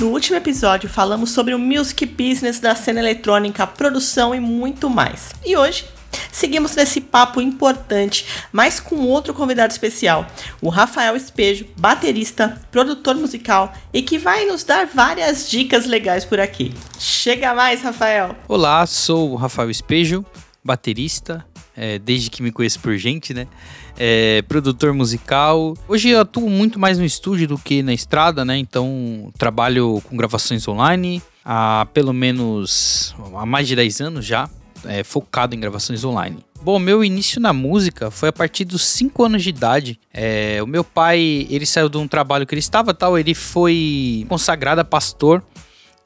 no último episódio falamos sobre o music business da cena eletrônica, produção e muito mais. E hoje seguimos nesse papo importante, mas com outro convidado especial, o Rafael Espejo, baterista, produtor musical e que vai nos dar várias dicas legais por aqui. Chega mais, Rafael! Olá, sou o Rafael Espejo, baterista, é, desde que me conheço por gente, né? É, produtor musical. Hoje eu atuo muito mais no estúdio do que na estrada, né? Então trabalho com gravações online há pelo menos há mais de 10 anos já, é, focado em gravações online. Bom, meu início na música foi a partir dos 5 anos de idade. É, o meu pai, ele saiu de um trabalho que ele estava tal, ele foi consagrado a pastor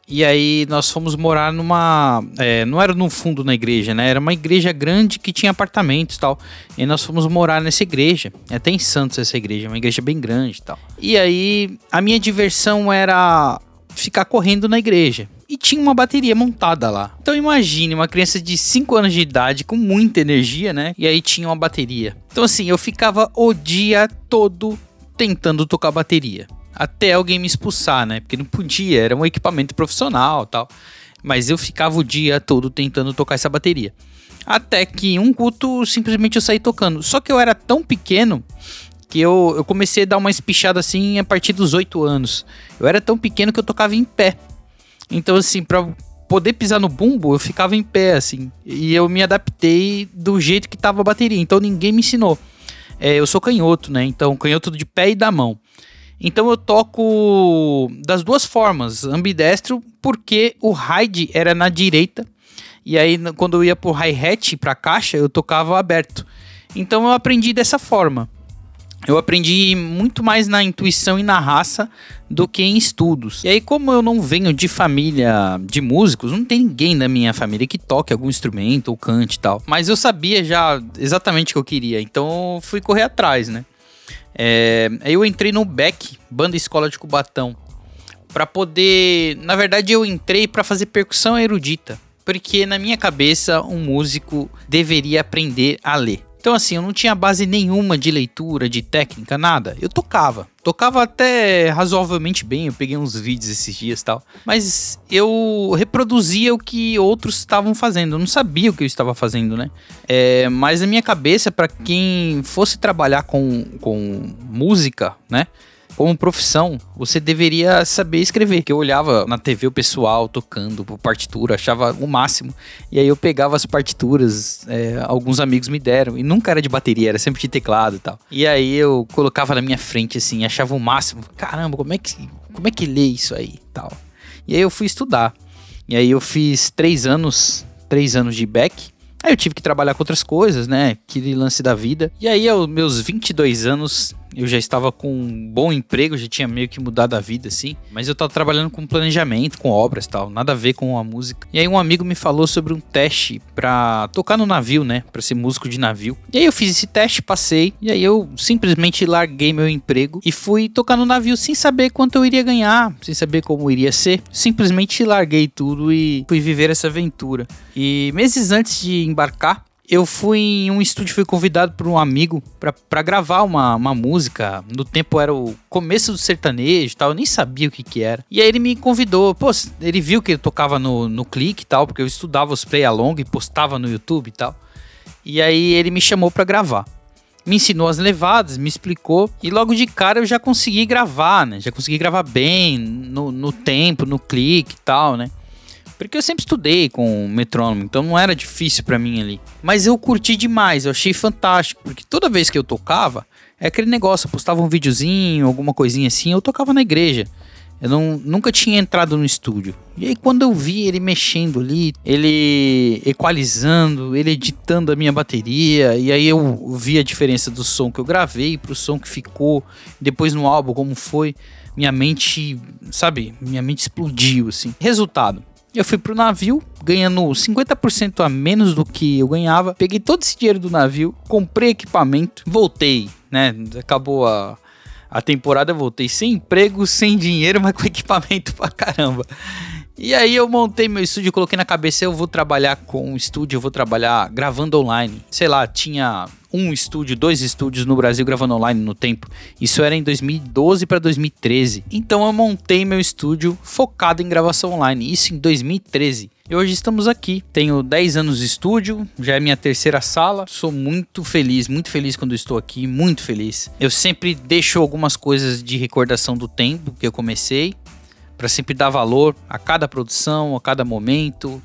e aí nós fomos morar numa. É, não era no fundo na igreja, né? Era uma igreja grande que tinha apartamentos e tal. E nós fomos morar nessa igreja. É até em Santos essa igreja, uma igreja bem grande e tal. E aí a minha diversão era ficar correndo na igreja. E tinha uma bateria montada lá. Então imagine uma criança de 5 anos de idade com muita energia, né? E aí tinha uma bateria. Então assim, eu ficava o dia todo tentando tocar bateria até alguém me expulsar, né? Porque não podia, era um equipamento profissional tal. Mas eu ficava o dia todo tentando tocar essa bateria. Até que um culto simplesmente eu saí tocando. Só que eu era tão pequeno que eu, eu comecei a dar uma espichada assim a partir dos 8 anos. Eu era tão pequeno que eu tocava em pé. Então, assim, pra poder pisar no bumbo, eu ficava em pé, assim. E eu me adaptei do jeito que tava a bateria. Então ninguém me ensinou. É, eu sou canhoto, né? Então, canhoto de pé e da mão. Então eu toco das duas formas, ambidestro, porque o ride era na direita, e aí quando eu ia pro hi-hat, pra caixa, eu tocava aberto. Então eu aprendi dessa forma. Eu aprendi muito mais na intuição e na raça do que em estudos. E aí, como eu não venho de família de músicos, não tem ninguém da minha família que toque algum instrumento ou cante e tal. Mas eu sabia já exatamente o que eu queria, então eu fui correr atrás, né? É, aí eu entrei no Beck, Banda Escola de Cubatão, para poder, na verdade eu entrei para fazer percussão erudita, porque na minha cabeça um músico deveria aprender a ler. Então, assim, eu não tinha base nenhuma de leitura, de técnica, nada. Eu tocava. Tocava até razoavelmente bem. Eu peguei uns vídeos esses dias e tal. Mas eu reproduzia o que outros estavam fazendo. Eu não sabia o que eu estava fazendo, né? É, mas na minha cabeça, para quem fosse trabalhar com, com música, né? Como profissão, você deveria saber escrever. Que eu olhava na TV o pessoal tocando por partitura, achava o máximo. E aí eu pegava as partituras, é, alguns amigos me deram. E nunca era de bateria, era sempre de teclado e tal. E aí eu colocava na minha frente assim, achava o máximo. Caramba, como é que, como é que lê isso aí tal? E aí eu fui estudar. E aí eu fiz três anos, três anos de back. Aí eu tive que trabalhar com outras coisas, né? Aquele lance da vida. E aí, aos meus 22 anos, eu já estava com um bom emprego, já tinha meio que mudado a vida, assim. Mas eu estava trabalhando com planejamento, com obras tal, nada a ver com a música. E aí um amigo me falou sobre um teste pra tocar no navio, né? Pra ser músico de navio. E aí eu fiz esse teste, passei. E aí eu simplesmente larguei meu emprego e fui tocar no navio sem saber quanto eu iria ganhar, sem saber como iria ser. Simplesmente larguei tudo e fui viver essa aventura. E meses antes de embarcar, eu fui em um estúdio, fui convidado por um amigo para gravar uma, uma música. No tempo era o começo do sertanejo e tal, eu nem sabia o que que era. E aí ele me convidou, pô, ele viu que eu tocava no, no clique e tal, porque eu estudava os play along e postava no YouTube e tal. E aí ele me chamou para gravar. Me ensinou as levadas, me explicou e logo de cara eu já consegui gravar, né? Já consegui gravar bem, no, no tempo, no clique e tal, né? Porque eu sempre estudei com metrônomo, então não era difícil para mim ali. Mas eu curti demais, eu achei fantástico, porque toda vez que eu tocava, é aquele negócio, eu postava um videozinho, alguma coisinha assim, eu tocava na igreja. Eu não, nunca tinha entrado no estúdio. E aí quando eu vi ele mexendo ali, ele equalizando, ele editando a minha bateria, e aí eu vi a diferença do som que eu gravei pro som que ficou, depois no álbum como foi, minha mente, sabe, minha mente explodiu assim. Resultado, eu fui pro navio, ganhando 50% a menos do que eu ganhava. Peguei todo esse dinheiro do navio, comprei equipamento, voltei, né? Acabou a, a temporada voltei sem emprego, sem dinheiro, mas com equipamento pra caramba. E aí eu montei meu estúdio, coloquei na cabeça, eu vou trabalhar com estúdio, eu vou trabalhar gravando online. Sei lá, tinha um estúdio, dois estúdios no Brasil gravando online no tempo. Isso era em 2012 para 2013. Então eu montei meu estúdio focado em gravação online, isso em 2013. E hoje estamos aqui. Tenho 10 anos de estúdio, já é minha terceira sala. Sou muito feliz, muito feliz quando estou aqui, muito feliz. Eu sempre deixo algumas coisas de recordação do tempo que eu comecei, para sempre dar valor a cada produção, a cada momento,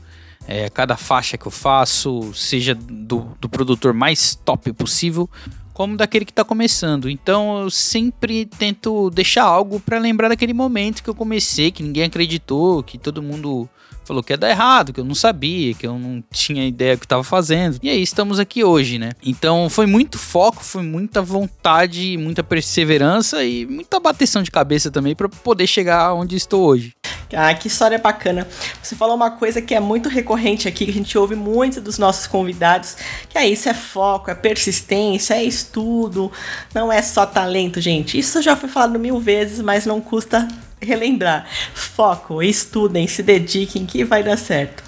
é, cada faixa que eu faço, seja do, do produtor mais top possível, como daquele que está começando. Então eu sempre tento deixar algo para lembrar daquele momento que eu comecei, que ninguém acreditou, que todo mundo falou que ia dar errado, que eu não sabia, que eu não tinha ideia do que estava fazendo. E aí estamos aqui hoje, né? Então foi muito foco, foi muita vontade, muita perseverança e muita bateção de cabeça também para poder chegar onde estou hoje. Ah, que história bacana. Você falou uma coisa que é muito recorrente aqui, que a gente ouve muito dos nossos convidados, que é isso, é foco, é persistência, é estudo, não é só talento, gente. Isso já foi falado mil vezes, mas não custa relembrar. Foco, estudem, se dediquem, que vai dar certo.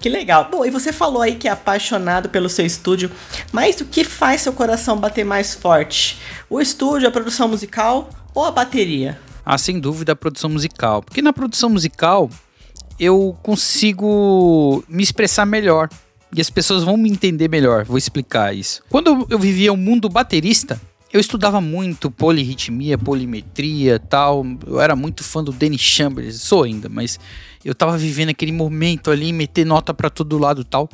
Que legal. Bom, e você falou aí que é apaixonado pelo seu estúdio, mas o que faz seu coração bater mais forte? O estúdio, a produção musical ou a bateria? Ah, sem dúvida a produção musical. Porque na produção musical eu consigo me expressar melhor. E as pessoas vão me entender melhor. Vou explicar isso. Quando eu vivia o mundo baterista, eu estudava muito polirritmia, polimetria tal. Eu era muito fã do Danny Chambers, sou ainda, mas eu tava vivendo aquele momento ali, meter nota para todo lado tal.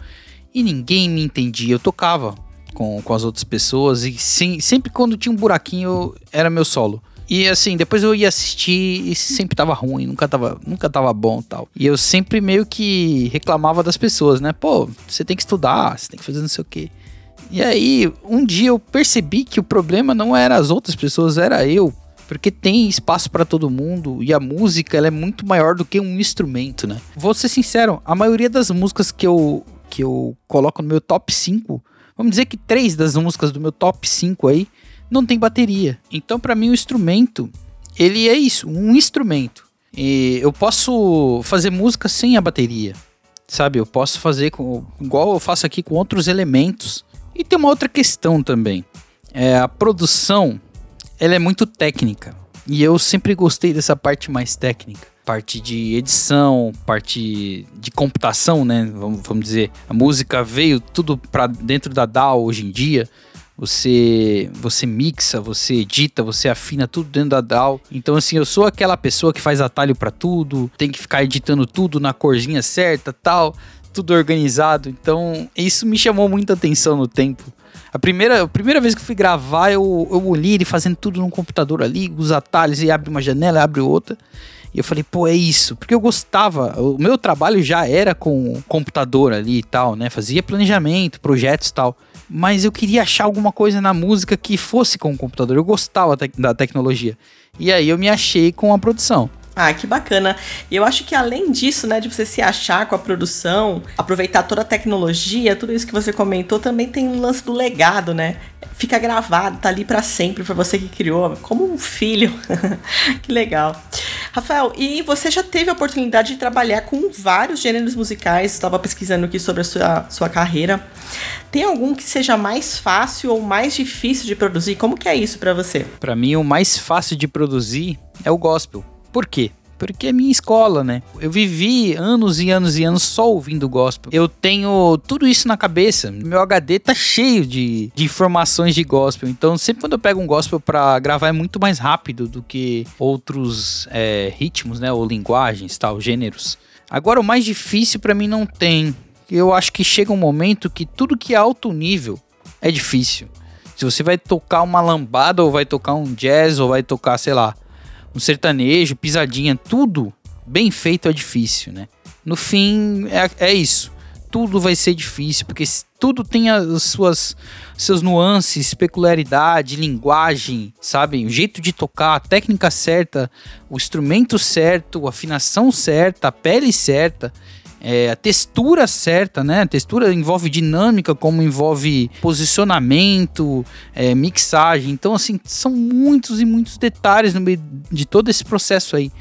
E ninguém me entendia. Eu tocava com, com as outras pessoas e sim, sempre quando tinha um buraquinho era meu solo. E assim, depois eu ia assistir e sempre tava ruim, nunca tava, nunca tava bom tal. E eu sempre meio que reclamava das pessoas, né? Pô, você tem que estudar, você tem que fazer não sei o quê. E aí, um dia eu percebi que o problema não era as outras pessoas, era eu. Porque tem espaço para todo mundo e a música ela é muito maior do que um instrumento, né? Vou ser sincero, a maioria das músicas que eu, que eu coloco no meu top 5, vamos dizer que três das músicas do meu top 5 aí não tem bateria. Então, para mim, o instrumento, ele é isso, um instrumento. E eu posso fazer música sem a bateria, sabe? Eu posso fazer com, igual eu faço aqui com outros elementos. E tem uma outra questão também. É, a produção, ela é muito técnica. E eu sempre gostei dessa parte mais técnica. Parte de edição, parte de computação, né? Vamos, vamos dizer. A música veio tudo para dentro da DAW hoje em dia você você mixa, você edita, você afina tudo dentro da DAW. Então assim, eu sou aquela pessoa que faz atalho para tudo, tem que ficar editando tudo na corzinha certa, tal, tudo organizado. Então, isso me chamou muita atenção no tempo. A primeira, a primeira vez que fui gravar, eu, eu olhei ele fazendo tudo no computador ali, os atalhos, e abre uma janela, abre outra. E eu falei, pô, é isso. Porque eu gostava, o meu trabalho já era com computador ali e tal, né? Fazia planejamento, projetos e tal mas eu queria achar alguma coisa na música que fosse com o computador. Eu gostava te da tecnologia. E aí eu me achei com a produção. Ah, que bacana. E eu acho que além disso, né, de você se achar com a produção, aproveitar toda a tecnologia, tudo isso que você comentou, também tem um lance do legado, né? Fica gravado, tá ali para sempre para você que criou, como um filho. que legal. Rafael, e você já teve a oportunidade de trabalhar com vários gêneros musicais, estava pesquisando aqui sobre a sua, sua carreira. Tem algum que seja mais fácil ou mais difícil de produzir? Como que é isso para você? Para mim, o mais fácil de produzir é o gospel. Por quê? Porque é minha escola, né? Eu vivi anos e anos e anos só ouvindo gospel. Eu tenho tudo isso na cabeça. Meu HD tá cheio de, de informações de gospel. Então, sempre quando eu pego um gospel para gravar é muito mais rápido do que outros é, ritmos, né? Ou linguagens, tal, gêneros. Agora, o mais difícil para mim não tem. Eu acho que chega um momento que tudo que é alto nível é difícil. Se você vai tocar uma lambada, ou vai tocar um jazz, ou vai tocar, sei lá, um sertanejo, pisadinha, tudo bem feito é difícil, né? No fim, é, é isso. Tudo vai ser difícil, porque tudo tem as suas seus nuances, peculiaridade, linguagem, sabe? O jeito de tocar, a técnica certa, o instrumento certo, a afinação certa, a pele certa. É, a textura certa, né? A textura envolve dinâmica, como envolve posicionamento, é, mixagem. Então, assim, são muitos e muitos detalhes no meio de todo esse processo aí.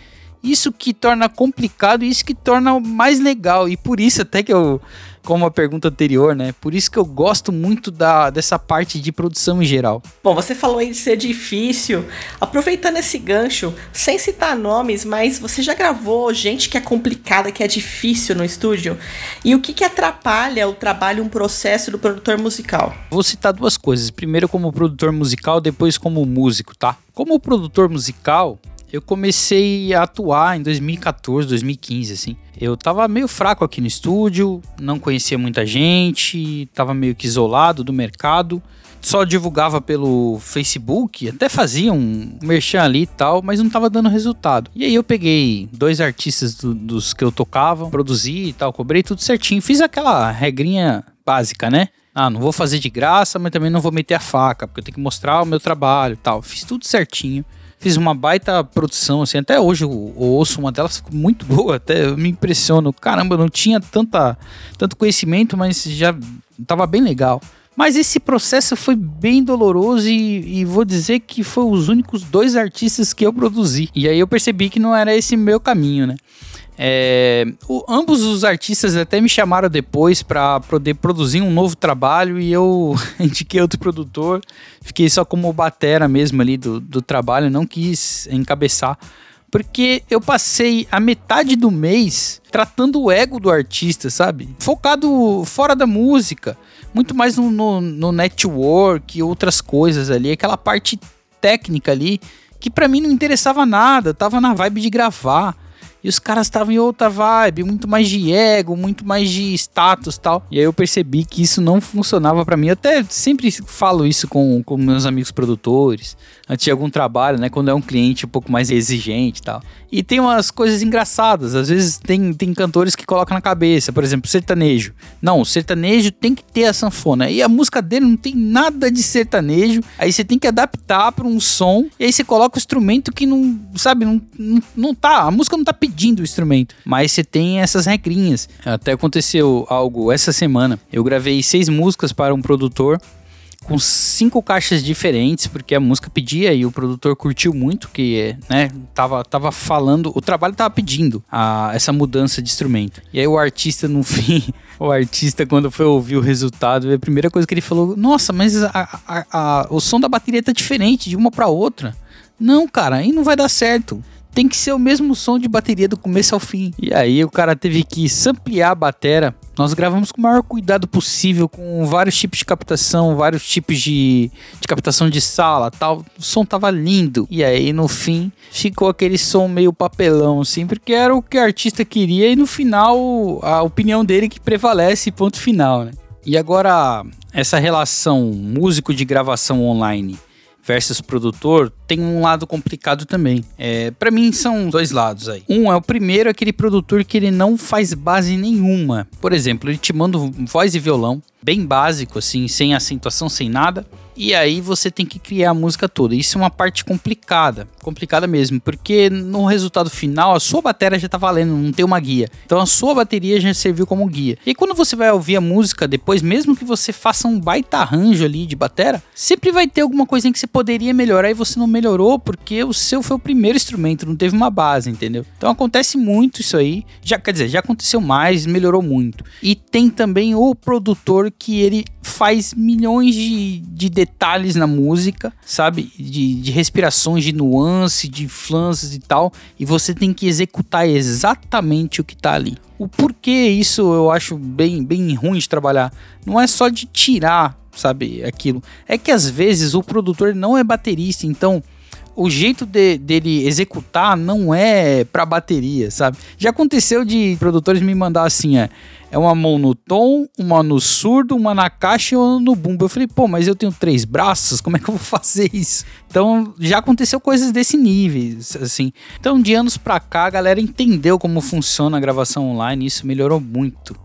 Isso que torna complicado e isso que torna mais legal. E por isso até que eu, como a pergunta anterior, né? Por isso que eu gosto muito da, dessa parte de produção em geral. Bom, você falou aí de ser difícil. Aproveitando esse gancho, sem citar nomes, mas você já gravou gente que é complicada, que é difícil no estúdio? E o que, que atrapalha o trabalho, um processo do produtor musical? Vou citar duas coisas. Primeiro como produtor musical, depois como músico, tá? Como produtor musical, eu comecei a atuar em 2014, 2015, assim. Eu tava meio fraco aqui no estúdio, não conhecia muita gente, tava meio que isolado do mercado. Só divulgava pelo Facebook, até fazia um merchan ali e tal, mas não tava dando resultado. E aí eu peguei dois artistas do, dos que eu tocava, produzi e tal, cobrei tudo certinho. Fiz aquela regrinha básica, né? Ah, não vou fazer de graça, mas também não vou meter a faca, porque eu tenho que mostrar o meu trabalho e tal. Fiz tudo certinho. Fiz uma baita produção, assim, até hoje eu, eu ouço uma delas, ficou muito boa, até eu me impressiono. Caramba, não tinha tanta, tanto conhecimento, mas já tava bem legal. Mas esse processo foi bem doloroso e, e, vou dizer que foi os únicos dois artistas que eu produzi. E aí eu percebi que não era esse meu caminho, né? É, o, ambos os artistas até me chamaram depois para poder produzir um novo trabalho e eu indiquei outro produtor. Fiquei só como batera mesmo ali do, do trabalho, não quis encabeçar. Porque eu passei a metade do mês tratando o ego do artista, sabe? Focado fora da música. Muito mais no, no, no network e outras coisas ali. Aquela parte técnica ali que para mim não interessava nada. Eu tava na vibe de gravar. E os caras estavam em outra vibe, muito mais de ego, muito mais de status tal. E aí eu percebi que isso não funcionava para mim. Eu até sempre falo isso com, com meus amigos produtores, antes de algum trabalho, né? Quando é um cliente um pouco mais exigente e tal. E tem umas coisas engraçadas. Às vezes tem, tem cantores que colocam na cabeça, por exemplo, sertanejo. Não, o sertanejo tem que ter a sanfona. E a música dele não tem nada de sertanejo. Aí você tem que adaptar para um som. E aí você coloca o instrumento que não, sabe, não, não, não tá. A música não tá pedindo pedindo o instrumento. Mas você tem essas regrinhas. Até aconteceu algo essa semana. Eu gravei seis músicas para um produtor com cinco caixas diferentes, porque a música pedia e o produtor curtiu muito, que né, tava, tava falando, o trabalho tava pedindo a, essa mudança de instrumento. E aí o artista, no fim, o artista, quando foi ouvir o resultado, a primeira coisa que ele falou: Nossa, mas a, a, o som da bateria tá diferente de uma para outra. Não, cara, aí não vai dar certo tem que ser o mesmo som de bateria do começo ao fim. E aí o cara teve que samplear a batera. Nós gravamos com o maior cuidado possível, com vários tipos de captação, vários tipos de, de captação de sala tal. O som tava lindo. E aí no fim ficou aquele som meio papelão, assim, porque era o que o artista queria e no final a opinião dele que prevalece, ponto final, né? E agora, essa relação músico de gravação online versus produtor tem um lado complicado também. É, para mim são dois lados aí. Um é o primeiro, aquele produtor que ele não faz base nenhuma. Por exemplo, ele te manda voz e violão, bem básico assim, sem acentuação, sem nada. E aí você tem que criar a música toda. Isso é uma parte complicada, complicada mesmo, porque no resultado final a sua bateria já tá valendo, não tem uma guia. Então a sua bateria já serviu como guia. E quando você vai ouvir a música depois, mesmo que você faça um baita arranjo ali de bateria, sempre vai ter alguma coisinha que você poderia melhorar e você não melhorou porque o seu foi o primeiro instrumento, não teve uma base, entendeu? Então acontece muito isso aí. Já quer dizer, já aconteceu mais, melhorou muito. E tem também o produtor que ele faz milhões de, de detalhes na música, sabe? De, de respirações, de nuance, de flances e tal. E você tem que executar exatamente o que tá ali. O porquê isso eu acho bem, bem ruim de trabalhar. Não é só de tirar, sabe, aquilo. É que às vezes o produtor não é baterista, então o jeito de, dele executar não é pra bateria, sabe? Já aconteceu de produtores me mandar assim, é, é uma mão no tom, uma no surdo, uma na caixa e uma no bumbo. Eu falei, pô, mas eu tenho três braços, como é que eu vou fazer isso? Então, já aconteceu coisas desse nível, assim. Então, de anos pra cá, a galera entendeu como funciona a gravação online e isso melhorou muito.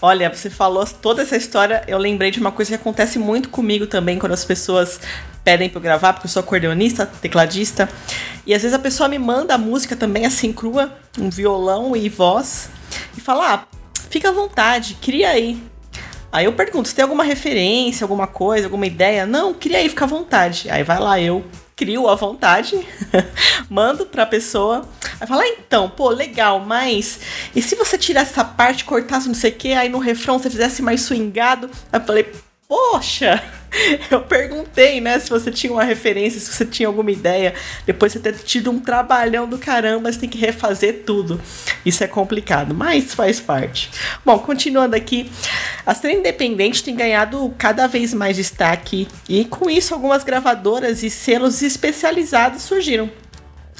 Olha, você falou toda essa história, eu lembrei de uma coisa que acontece muito comigo também quando as pessoas pedem para eu gravar, porque eu sou acordeonista, tecladista, e às vezes a pessoa me manda a música também assim crua, um violão e voz, e fala: "Ah, fica à vontade, cria aí". Aí eu pergunto, se tem alguma referência, alguma coisa, alguma ideia? Não, cria aí, fica à vontade. Aí vai lá eu crio à vontade, mando pra pessoa. Aí fala, ah, então, pô, legal, mas e se você tirasse essa parte, cortasse não sei o que, aí no refrão você fizesse mais swingado? Aí eu falei, poxa, eu perguntei, né, se você tinha uma referência, se você tinha alguma ideia. Depois você ter tido um trabalhão do caramba, você tem que refazer tudo. Isso é complicado, mas faz parte. Bom, continuando aqui, a cena independente tem ganhado cada vez mais destaque e com isso algumas gravadoras e selos especializados surgiram.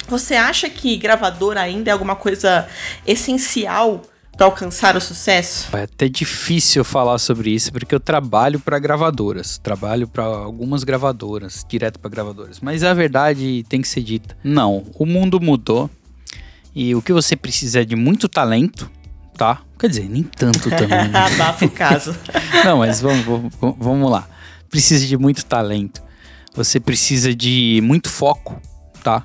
Você acha que gravador ainda é alguma coisa essencial para alcançar o sucesso? É até difícil falar sobre isso, porque eu trabalho para gravadoras, trabalho para algumas gravadoras, direto para gravadoras. Mas a verdade tem que ser dita: não, o mundo mudou e o que você precisa é de muito talento, tá? Quer dizer, nem tanto também. Né? Abafa o caso. não, mas vamos, vamos, vamos lá. Precisa de muito talento. Você precisa de muito foco, tá?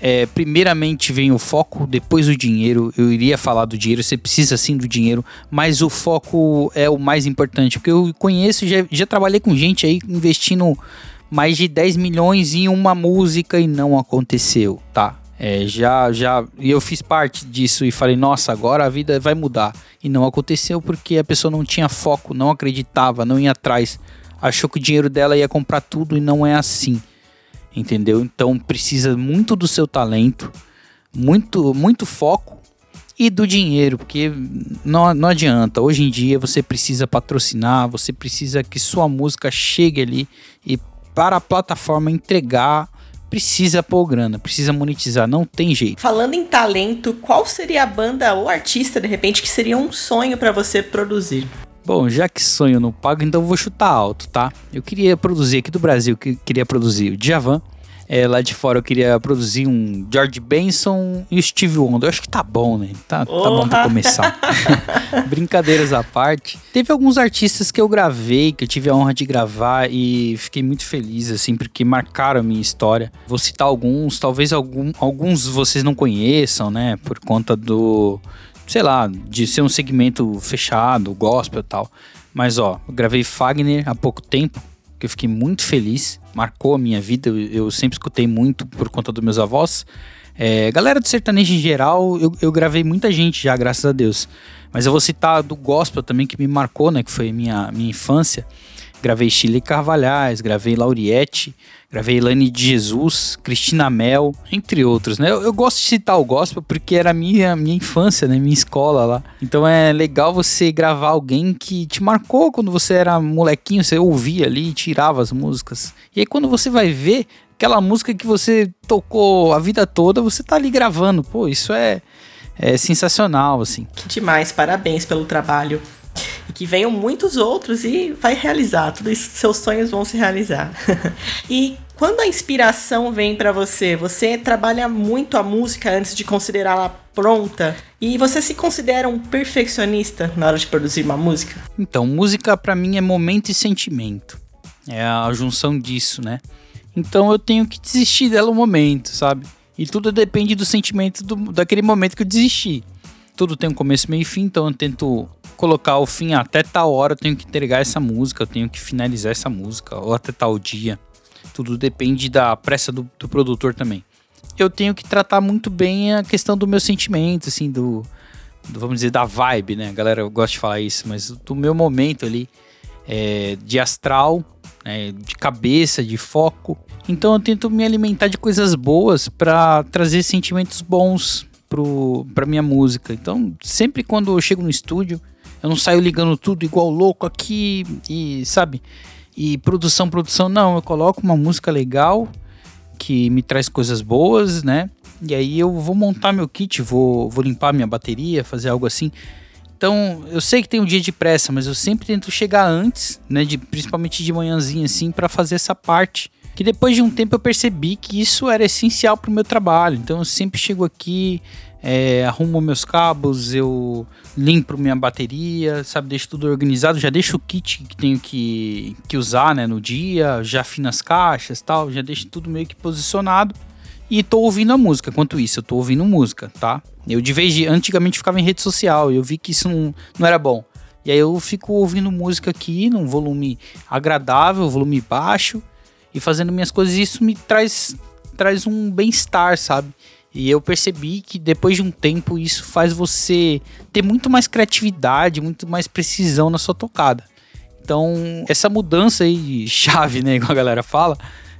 É, primeiramente vem o foco, depois o dinheiro. Eu iria falar do dinheiro, você precisa sim do dinheiro, mas o foco é o mais importante, porque eu conheço, já, já trabalhei com gente aí investindo mais de 10 milhões em uma música e não aconteceu, tá? É, já, já, e eu fiz parte disso e falei, nossa, agora a vida vai mudar. E não aconteceu porque a pessoa não tinha foco, não acreditava, não ia atrás, achou que o dinheiro dela ia comprar tudo e não é assim entendeu? Então precisa muito do seu talento, muito, muito foco e do dinheiro, porque não, não adianta. Hoje em dia você precisa patrocinar, você precisa que sua música chegue ali e para a plataforma entregar precisa pôr grana, precisa monetizar, não tem jeito. Falando em talento, qual seria a banda ou artista de repente que seria um sonho para você produzir? Bom, já que sonho não pago, então vou chutar alto, tá? Eu queria produzir aqui do Brasil, que queria produzir o Djavan. É, lá de fora eu queria produzir um George Benson e o Steve Wonder. Eu acho que tá bom, né? Tá, tá bom pra começar. Brincadeiras à parte. Teve alguns artistas que eu gravei, que eu tive a honra de gravar e fiquei muito feliz, assim, porque marcaram a minha história. Vou citar alguns, talvez algum, alguns vocês não conheçam, né? Por conta do sei lá, de ser um segmento fechado, gospel e tal. Mas ó, eu gravei Fagner há pouco tempo, que eu fiquei muito feliz, marcou a minha vida, eu, eu sempre escutei muito por conta dos meus avós. É, galera do sertanejo em geral, eu, eu gravei muita gente já, graças a Deus. Mas eu vou citar do gospel também, que me marcou, né, que foi minha, minha infância. Gravei Chile Carvalhais, gravei Lauriette, gravei Elane de Jesus, Cristina Mel, entre outros, né? Eu, eu, gosto de citar o gospel porque era minha minha infância, né? Minha escola lá. Então é legal você gravar alguém que te marcou quando você era molequinho, você ouvia ali, tirava as músicas. E aí quando você vai ver aquela música que você tocou a vida toda, você tá ali gravando. Pô, isso é é sensacional, assim. Que demais, parabéns pelo trabalho e que venham muitos outros e vai realizar, todos seus sonhos vão se realizar. e quando a inspiração vem para você, você trabalha muito a música antes de considerá-la pronta e você se considera um perfeccionista na hora de produzir uma música? Então, música para mim é momento e sentimento. É a junção disso, né? Então eu tenho que desistir dela um momento, sabe? E tudo depende do sentimento do, daquele momento que eu desisti. Tudo tem um começo, meio e fim, então eu tento colocar o fim até tal hora eu tenho que entregar essa música, eu tenho que finalizar essa música, ou até tal dia. Tudo depende da pressa do, do produtor também. Eu tenho que tratar muito bem a questão do meu sentimento, assim, do, do, vamos dizer, da vibe, né? A galera gosta de falar isso, mas do meu momento ali, é, de astral, né? de cabeça, de foco. Então eu tento me alimentar de coisas boas para trazer sentimentos bons pro, pra minha música. Então, sempre quando eu chego no estúdio, eu não saio ligando tudo igual louco aqui e, sabe? E produção, produção, não. Eu coloco uma música legal, que me traz coisas boas, né? E aí eu vou montar meu kit, vou, vou limpar minha bateria, fazer algo assim. Então, eu sei que tem um dia de pressa, mas eu sempre tento chegar antes, né, de, principalmente de manhãzinha assim, para fazer essa parte. Que depois de um tempo eu percebi que isso era essencial para o meu trabalho. Então, eu sempre chego aqui, é, arrumo meus cabos, eu limpo minha bateria, sabe, deixo tudo organizado, já deixo o kit que tenho que, que usar, né, no dia, já afino as caixas, tal, já deixo tudo meio que posicionado e tô ouvindo a música. Quanto isso, eu tô ouvindo música, tá? Eu de vez de antigamente ficava em rede social, eu vi que isso não, não era bom. E aí eu fico ouvindo música aqui num volume agradável, volume baixo e fazendo minhas coisas, isso me traz traz um bem-estar, sabe? E eu percebi que depois de um tempo isso faz você ter muito mais criatividade, muito mais precisão na sua tocada. Então, essa mudança aí de chave, né, como a galera fala,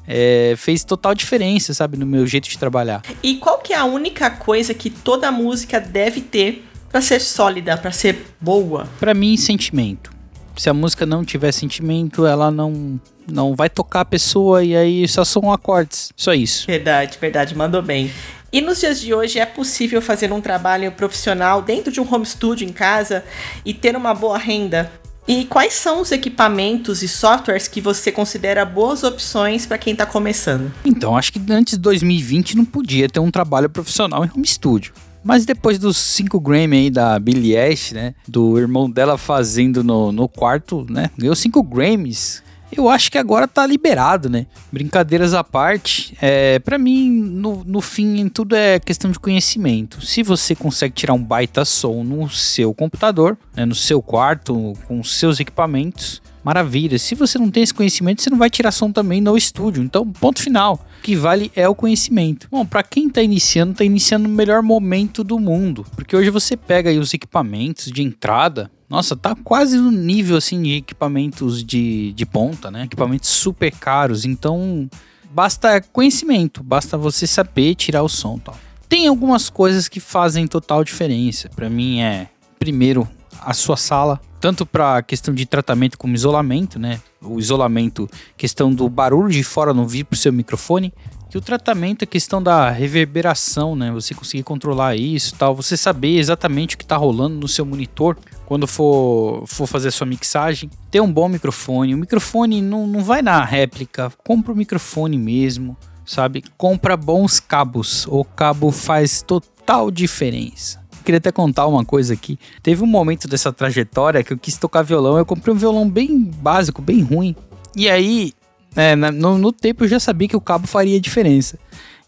é, fez total diferença, sabe, no meu jeito de trabalhar. E qual que é a única coisa que toda música deve ter para ser sólida, para ser boa? Para mim, sentimento. Se a música não tiver sentimento, ela não não vai tocar a pessoa e aí só são acordes. Só isso. Verdade, verdade, mandou bem. E nos dias de hoje é possível fazer um trabalho profissional dentro de um home studio em casa e ter uma boa renda e quais são os equipamentos e softwares que você considera boas opções para quem está começando? Então, acho que antes de 2020 não podia ter um trabalho profissional em home studio. Mas depois dos 5 Grammy aí da Billie Eilish, né? Do irmão dela fazendo no, no quarto, né? Ganhou 5 Grammys eu acho que agora tá liberado, né? Brincadeiras à parte, é, para mim, no, no fim, tudo é questão de conhecimento. Se você consegue tirar um baita som no seu computador, né, no seu quarto, com seus equipamentos, maravilha. Se você não tem esse conhecimento, você não vai tirar som também no estúdio. Então, ponto final. O que vale é o conhecimento. Bom, para quem tá iniciando, tá iniciando no melhor momento do mundo, porque hoje você pega aí os equipamentos de entrada, nossa, tá quase no nível assim de equipamentos de, de ponta, né? Equipamentos super caros. Então, basta conhecimento, basta você saber tirar o som, tal. Tem algumas coisas que fazem total diferença. Para mim é primeiro a sua sala, tanto para questão de tratamento como isolamento, né? O isolamento, questão do barulho de fora não vir pro seu microfone, que o tratamento é questão da reverberação, né? Você conseguir controlar isso, tal, você saber exatamente o que está rolando no seu monitor quando for, for fazer sua mixagem. Ter um bom microfone. O microfone não, não vai na réplica, compra o microfone mesmo, sabe? Compra bons cabos. O cabo faz total diferença. Queria até contar uma coisa aqui. Teve um momento dessa trajetória que eu quis tocar violão. Eu comprei um violão bem básico, bem ruim. E aí, é, no, no tempo eu já sabia que o cabo faria diferença.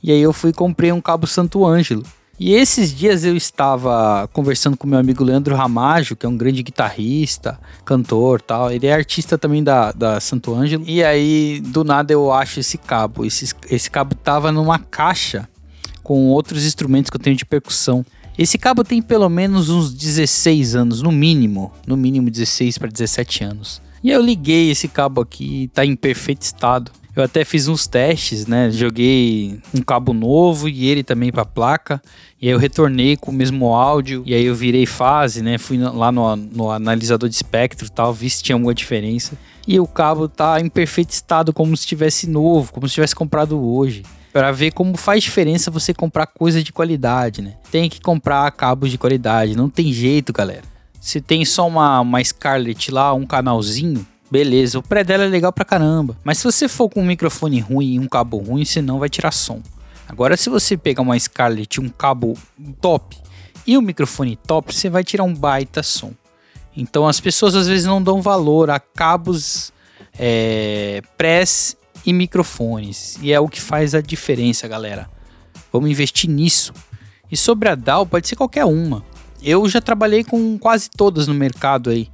E aí eu fui e comprei um cabo Santo Ângelo. E esses dias eu estava conversando com meu amigo Leandro Ramajo, que é um grande guitarrista, cantor tal. Ele é artista também da, da Santo Ângelo. E aí, do nada, eu acho esse cabo. Esse, esse cabo tava numa caixa com outros instrumentos que eu tenho de percussão. Esse cabo tem pelo menos uns 16 anos, no mínimo. No mínimo 16 para 17 anos. E eu liguei esse cabo aqui, tá em perfeito estado. Eu até fiz uns testes, né? Joguei um cabo novo e ele também para placa. E aí eu retornei com o mesmo áudio. E aí eu virei fase, né? Fui lá no, no analisador de espectro tal, vi se tinha alguma diferença. E o cabo tá em perfeito estado, como se estivesse novo, como se tivesse comprado hoje para ver como faz diferença você comprar coisa de qualidade, né? Tem que comprar cabos de qualidade, não tem jeito, galera. Se tem só uma, uma Scarlett lá, um canalzinho, beleza, o pré dela é legal pra caramba. Mas se você for com um microfone ruim e um cabo ruim, você não vai tirar som. Agora, se você pegar uma Scarlett, um cabo top e um microfone top, você vai tirar um baita som. Então, as pessoas às vezes não dão valor a cabos é, press e microfones. E é o que faz a diferença, galera. Vamos investir nisso. E sobre a DAW, pode ser qualquer uma. Eu já trabalhei com quase todas no mercado aí.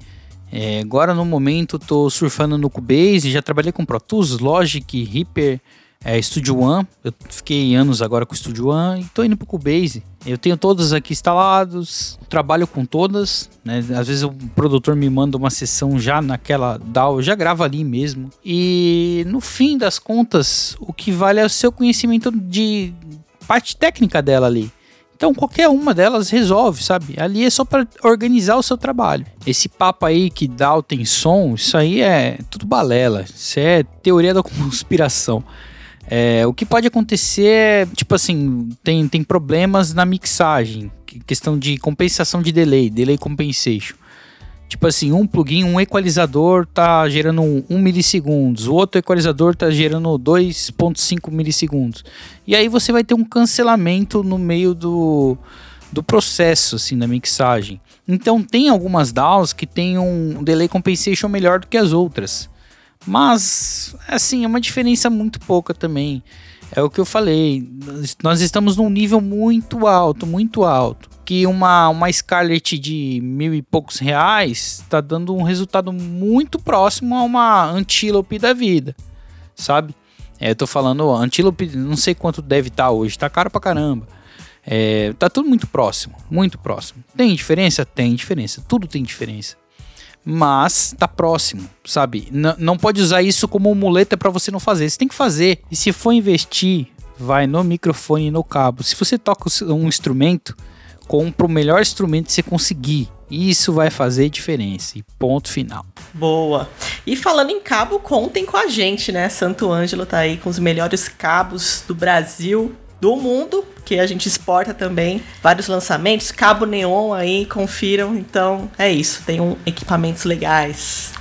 É, agora no momento tô surfando no Cubase, já trabalhei com Pro Tools, Logic, Reaper, é, Studio One. Eu fiquei anos agora com o Studio One e tô indo pro Cubase. Eu tenho todas aqui instalados, trabalho com todas, né? Às vezes o produtor me manda uma sessão já naquela DAW, já grava ali mesmo. E no fim das contas, o que vale é o seu conhecimento de parte técnica dela ali. Então qualquer uma delas resolve, sabe? Ali é só para organizar o seu trabalho. Esse papo aí que DAO tem som, isso aí é tudo balela. Isso é teoria da conspiração. É, o que pode acontecer é, tipo assim, tem, tem problemas na mixagem, questão de compensação de delay, delay compensation. Tipo assim, um plugin, um equalizador tá gerando 1 um, milissegundos, o outro equalizador tá gerando 2.5 milissegundos. E aí você vai ter um cancelamento no meio do, do processo, assim, da mixagem. Então tem algumas DAWs que tem um delay compensation melhor do que as outras. Mas, assim, é uma diferença muito pouca também. É o que eu falei. Nós estamos num nível muito alto, muito alto. Que uma, uma Scarlett de mil e poucos reais está dando um resultado muito próximo a uma Antelope da vida, sabe? É, eu tô falando, Antelope, não sei quanto deve estar tá hoje, tá caro pra caramba. É, tá tudo muito próximo, muito próximo. Tem diferença? Tem diferença. Tudo tem diferença mas tá próximo, sabe? N não pode usar isso como muleta para você não fazer. Você tem que fazer. E se for investir, vai no microfone e no cabo. Se você toca um instrumento, compra o melhor instrumento que você conseguir. Isso vai fazer diferença. E ponto final. Boa. E falando em cabo, contem com a gente, né? Santo Ângelo tá aí com os melhores cabos do Brasil do mundo, que a gente exporta também vários lançamentos, cabo neon aí, confiram. Então é isso, tem um, equipamentos legais.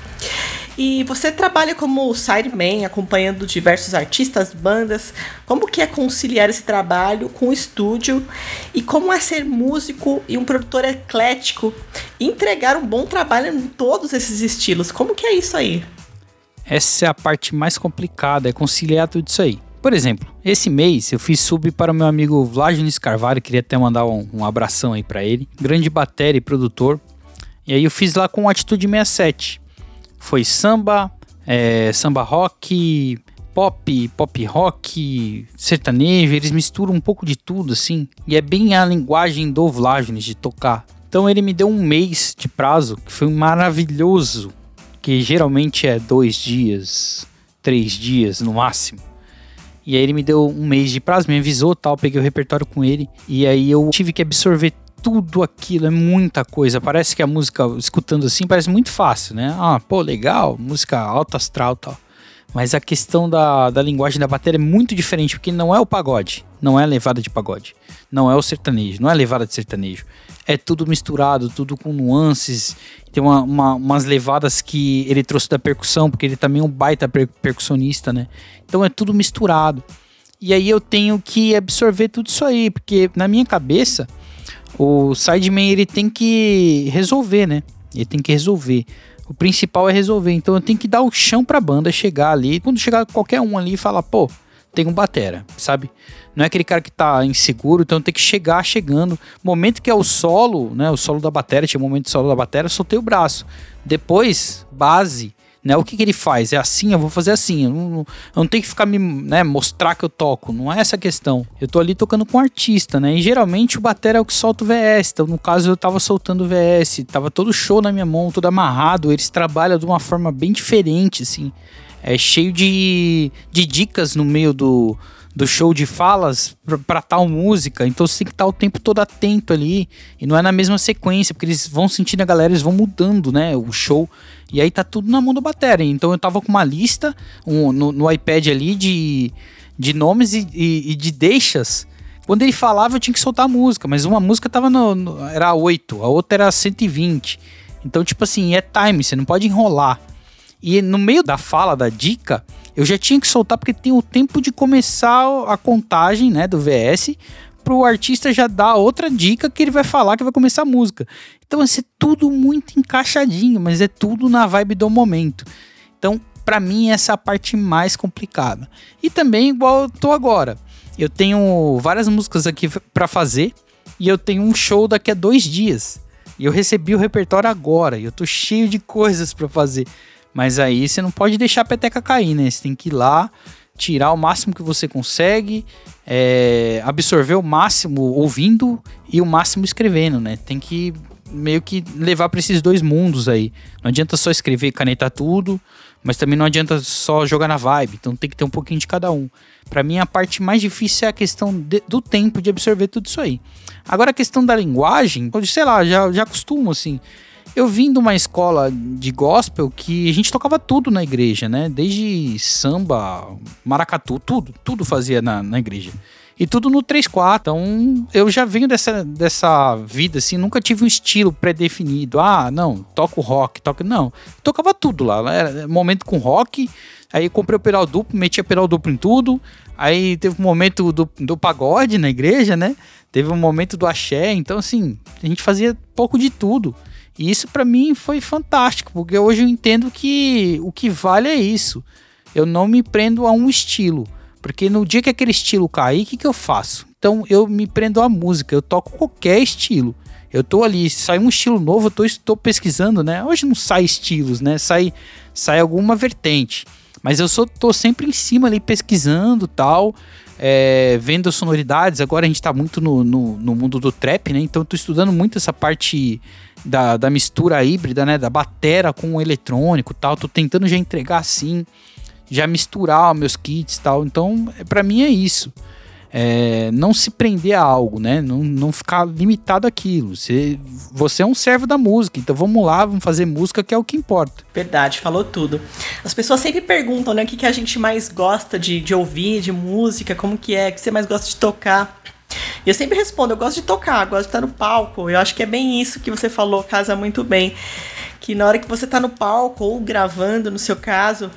E você trabalha como sideman, acompanhando diversos artistas, bandas. Como que é conciliar esse trabalho com o estúdio? E como é ser músico e um produtor eclético e entregar um bom trabalho em todos esses estilos? Como que é isso aí? Essa é a parte mais complicada, é conciliar tudo isso aí. Por exemplo, esse mês eu fiz sub para o meu amigo Vladinis Carvalho, queria até mandar um, um abração aí para ele. Grande bateria e produtor. E aí eu fiz lá com Atitude 67. Foi samba, é, samba rock, pop, pop rock, sertanejo, eles misturam um pouco de tudo assim. E é bem a linguagem do Vladinis de tocar. Então ele me deu um mês de prazo, que foi maravilhoso. Que geralmente é dois dias, três dias no máximo. E aí ele me deu um mês de prazo, me avisou tal, peguei o repertório com ele. E aí eu tive que absorver tudo aquilo, é muita coisa. Parece que a música, escutando assim, parece muito fácil, né? Ah, pô, legal, música alta astral tal. Mas a questão da, da linguagem da bateria é muito diferente, porque não é o pagode, não é a levada de pagode, não é o sertanejo, não é a levada de sertanejo. É tudo misturado, tudo com nuances. Tem uma, uma, umas levadas que ele trouxe da percussão, porque ele também é um baita per percussionista, né? Então é tudo misturado. E aí eu tenho que absorver tudo isso aí, porque na minha cabeça, o sideman ele tem que resolver, né? Ele tem que resolver. O principal é resolver. Então eu tenho que dar o chão pra banda chegar ali. Quando chegar qualquer um ali e falar, pô, tem um batera, sabe? Não é aquele cara que tá inseguro, então tem que chegar chegando. Momento que é o solo, né? O solo da bateria, tinha um momento de solo da bateria, soltei o braço. Depois, base, né? O que, que ele faz? É assim, eu vou fazer assim. Eu não, eu não tenho que ficar me né, mostrar que eu toco. Não é essa a questão. Eu tô ali tocando com um artista, né? E geralmente o batera é o que solta o VS. Então, no caso, eu tava soltando o VS. Tava todo show na minha mão, todo amarrado. Eles trabalham de uma forma bem diferente, assim. É cheio de, de dicas no meio do, do show de falas para tal música, então você tem que estar o tempo todo atento ali, e não é na mesma sequência, porque eles vão sentindo a galera, eles vão mudando, né, o show, e aí tá tudo na mão da bateria. Então eu tava com uma lista um, no, no, iPad ali de, de nomes e, e, e, de deixas. Quando ele falava, eu tinha que soltar a música, mas uma música tava no, no, era 8, a outra era 120. Então, tipo assim, é time, você não pode enrolar. E no meio da fala, da dica, eu já tinha que soltar porque tem o tempo de começar a contagem, né, do VS, pro artista já dar outra dica que ele vai falar que vai começar a música. Então vai ser tudo muito encaixadinho, mas é tudo na vibe do momento. Então, para mim essa é a parte mais complicada. E também igual eu tô agora. Eu tenho várias músicas aqui para fazer e eu tenho um show daqui a dois dias. E eu recebi o repertório agora. E eu tô cheio de coisas para fazer. Mas aí você não pode deixar a peteca cair, né? Você tem que ir lá, tirar o máximo que você consegue, é, absorver o máximo ouvindo e o máximo escrevendo, né? Tem que meio que levar para esses dois mundos aí. Não adianta só escrever e canetar tudo, mas também não adianta só jogar na vibe. Então tem que ter um pouquinho de cada um. Para mim a parte mais difícil é a questão de, do tempo de absorver tudo isso aí. Agora a questão da linguagem, sei lá, já já costumo assim. Eu vim de uma escola de gospel que a gente tocava tudo na igreja, né? Desde samba, maracatu, tudo, tudo fazia na, na igreja. E tudo no 3-4. Então, eu já venho dessa, dessa vida, assim, nunca tive um estilo pré-definido. Ah, não, toco rock, toco. Não, tocava tudo lá. Era momento com rock, aí comprei o pedal duplo, metia pedal duplo em tudo. Aí teve um momento do, do pagode na igreja, né? Teve um momento do axé. Então, assim, a gente fazia pouco de tudo. E isso para mim foi fantástico, porque hoje eu entendo que o que vale é isso. Eu não me prendo a um estilo, porque no dia que aquele estilo cair, o que, que eu faço? Então eu me prendo à música, eu toco qualquer estilo. Eu tô ali, sai um estilo novo, eu tô, estou pesquisando, né? Hoje não sai estilos, né? Sai, sai alguma vertente. Mas eu sou, tô sempre em cima ali pesquisando tal é, vendo sonoridades. Agora a gente está muito no, no, no, mundo do trap, né? Então eu tô estudando muito essa parte da, da mistura híbrida, né? Da batera com o eletrônico tal. Tô tentando já entregar assim, já misturar meus kits tal. Então, para mim é isso é, não se prender a algo, né? Não, não ficar limitado àquilo. Você, você é um servo da música, então vamos lá, vamos fazer música que é o que importa. Verdade, falou tudo. As pessoas sempre perguntam, né, o que, que a gente mais gosta de, de ouvir, de música, como que é, o que você mais gosta de tocar. E eu sempre respondo, eu gosto de tocar, gosto de estar no palco. Eu acho que é bem isso que você falou, casa muito bem. Que na hora que você está no palco ou gravando, no seu caso,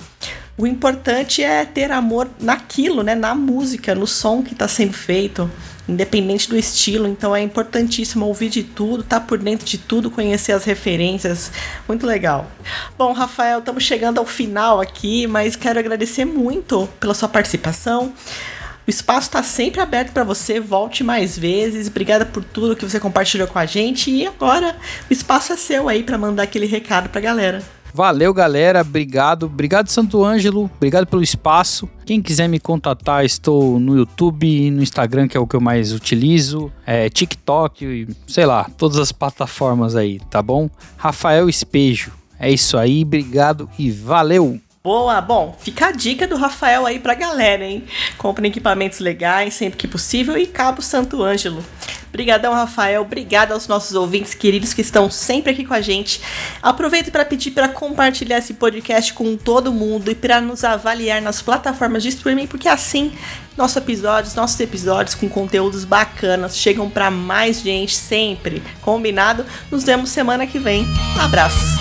o importante é ter amor naquilo, né? Na música, no som que está sendo feito, independente do estilo. Então é importantíssimo ouvir de tudo, estar tá por dentro de tudo, conhecer as referências. Muito legal. Bom, Rafael, estamos chegando ao final aqui, mas quero agradecer muito pela sua participação. O espaço está sempre aberto para você, volte mais vezes. Obrigada por tudo que você compartilhou com a gente. E agora o espaço é seu aí para mandar aquele recado para a galera. Valeu, galera. Obrigado. Obrigado, Santo Ângelo. Obrigado pelo espaço. Quem quiser me contatar, estou no YouTube e no Instagram, que é o que eu mais utilizo. É, TikTok, sei lá, todas as plataformas aí, tá bom? Rafael Espejo. É isso aí. Obrigado e valeu! Boa, bom, fica a dica do Rafael aí pra galera, hein? Comprem equipamentos legais sempre que possível e Cabo Santo Ângelo. Obrigadão, Rafael. Obrigado aos nossos ouvintes queridos que estão sempre aqui com a gente. Aproveito para pedir para compartilhar esse podcast com todo mundo e para nos avaliar nas plataformas de streaming, porque assim nossos episódios, nossos episódios com conteúdos bacanas chegam para mais gente sempre. Combinado? Nos vemos semana que vem. Abraço.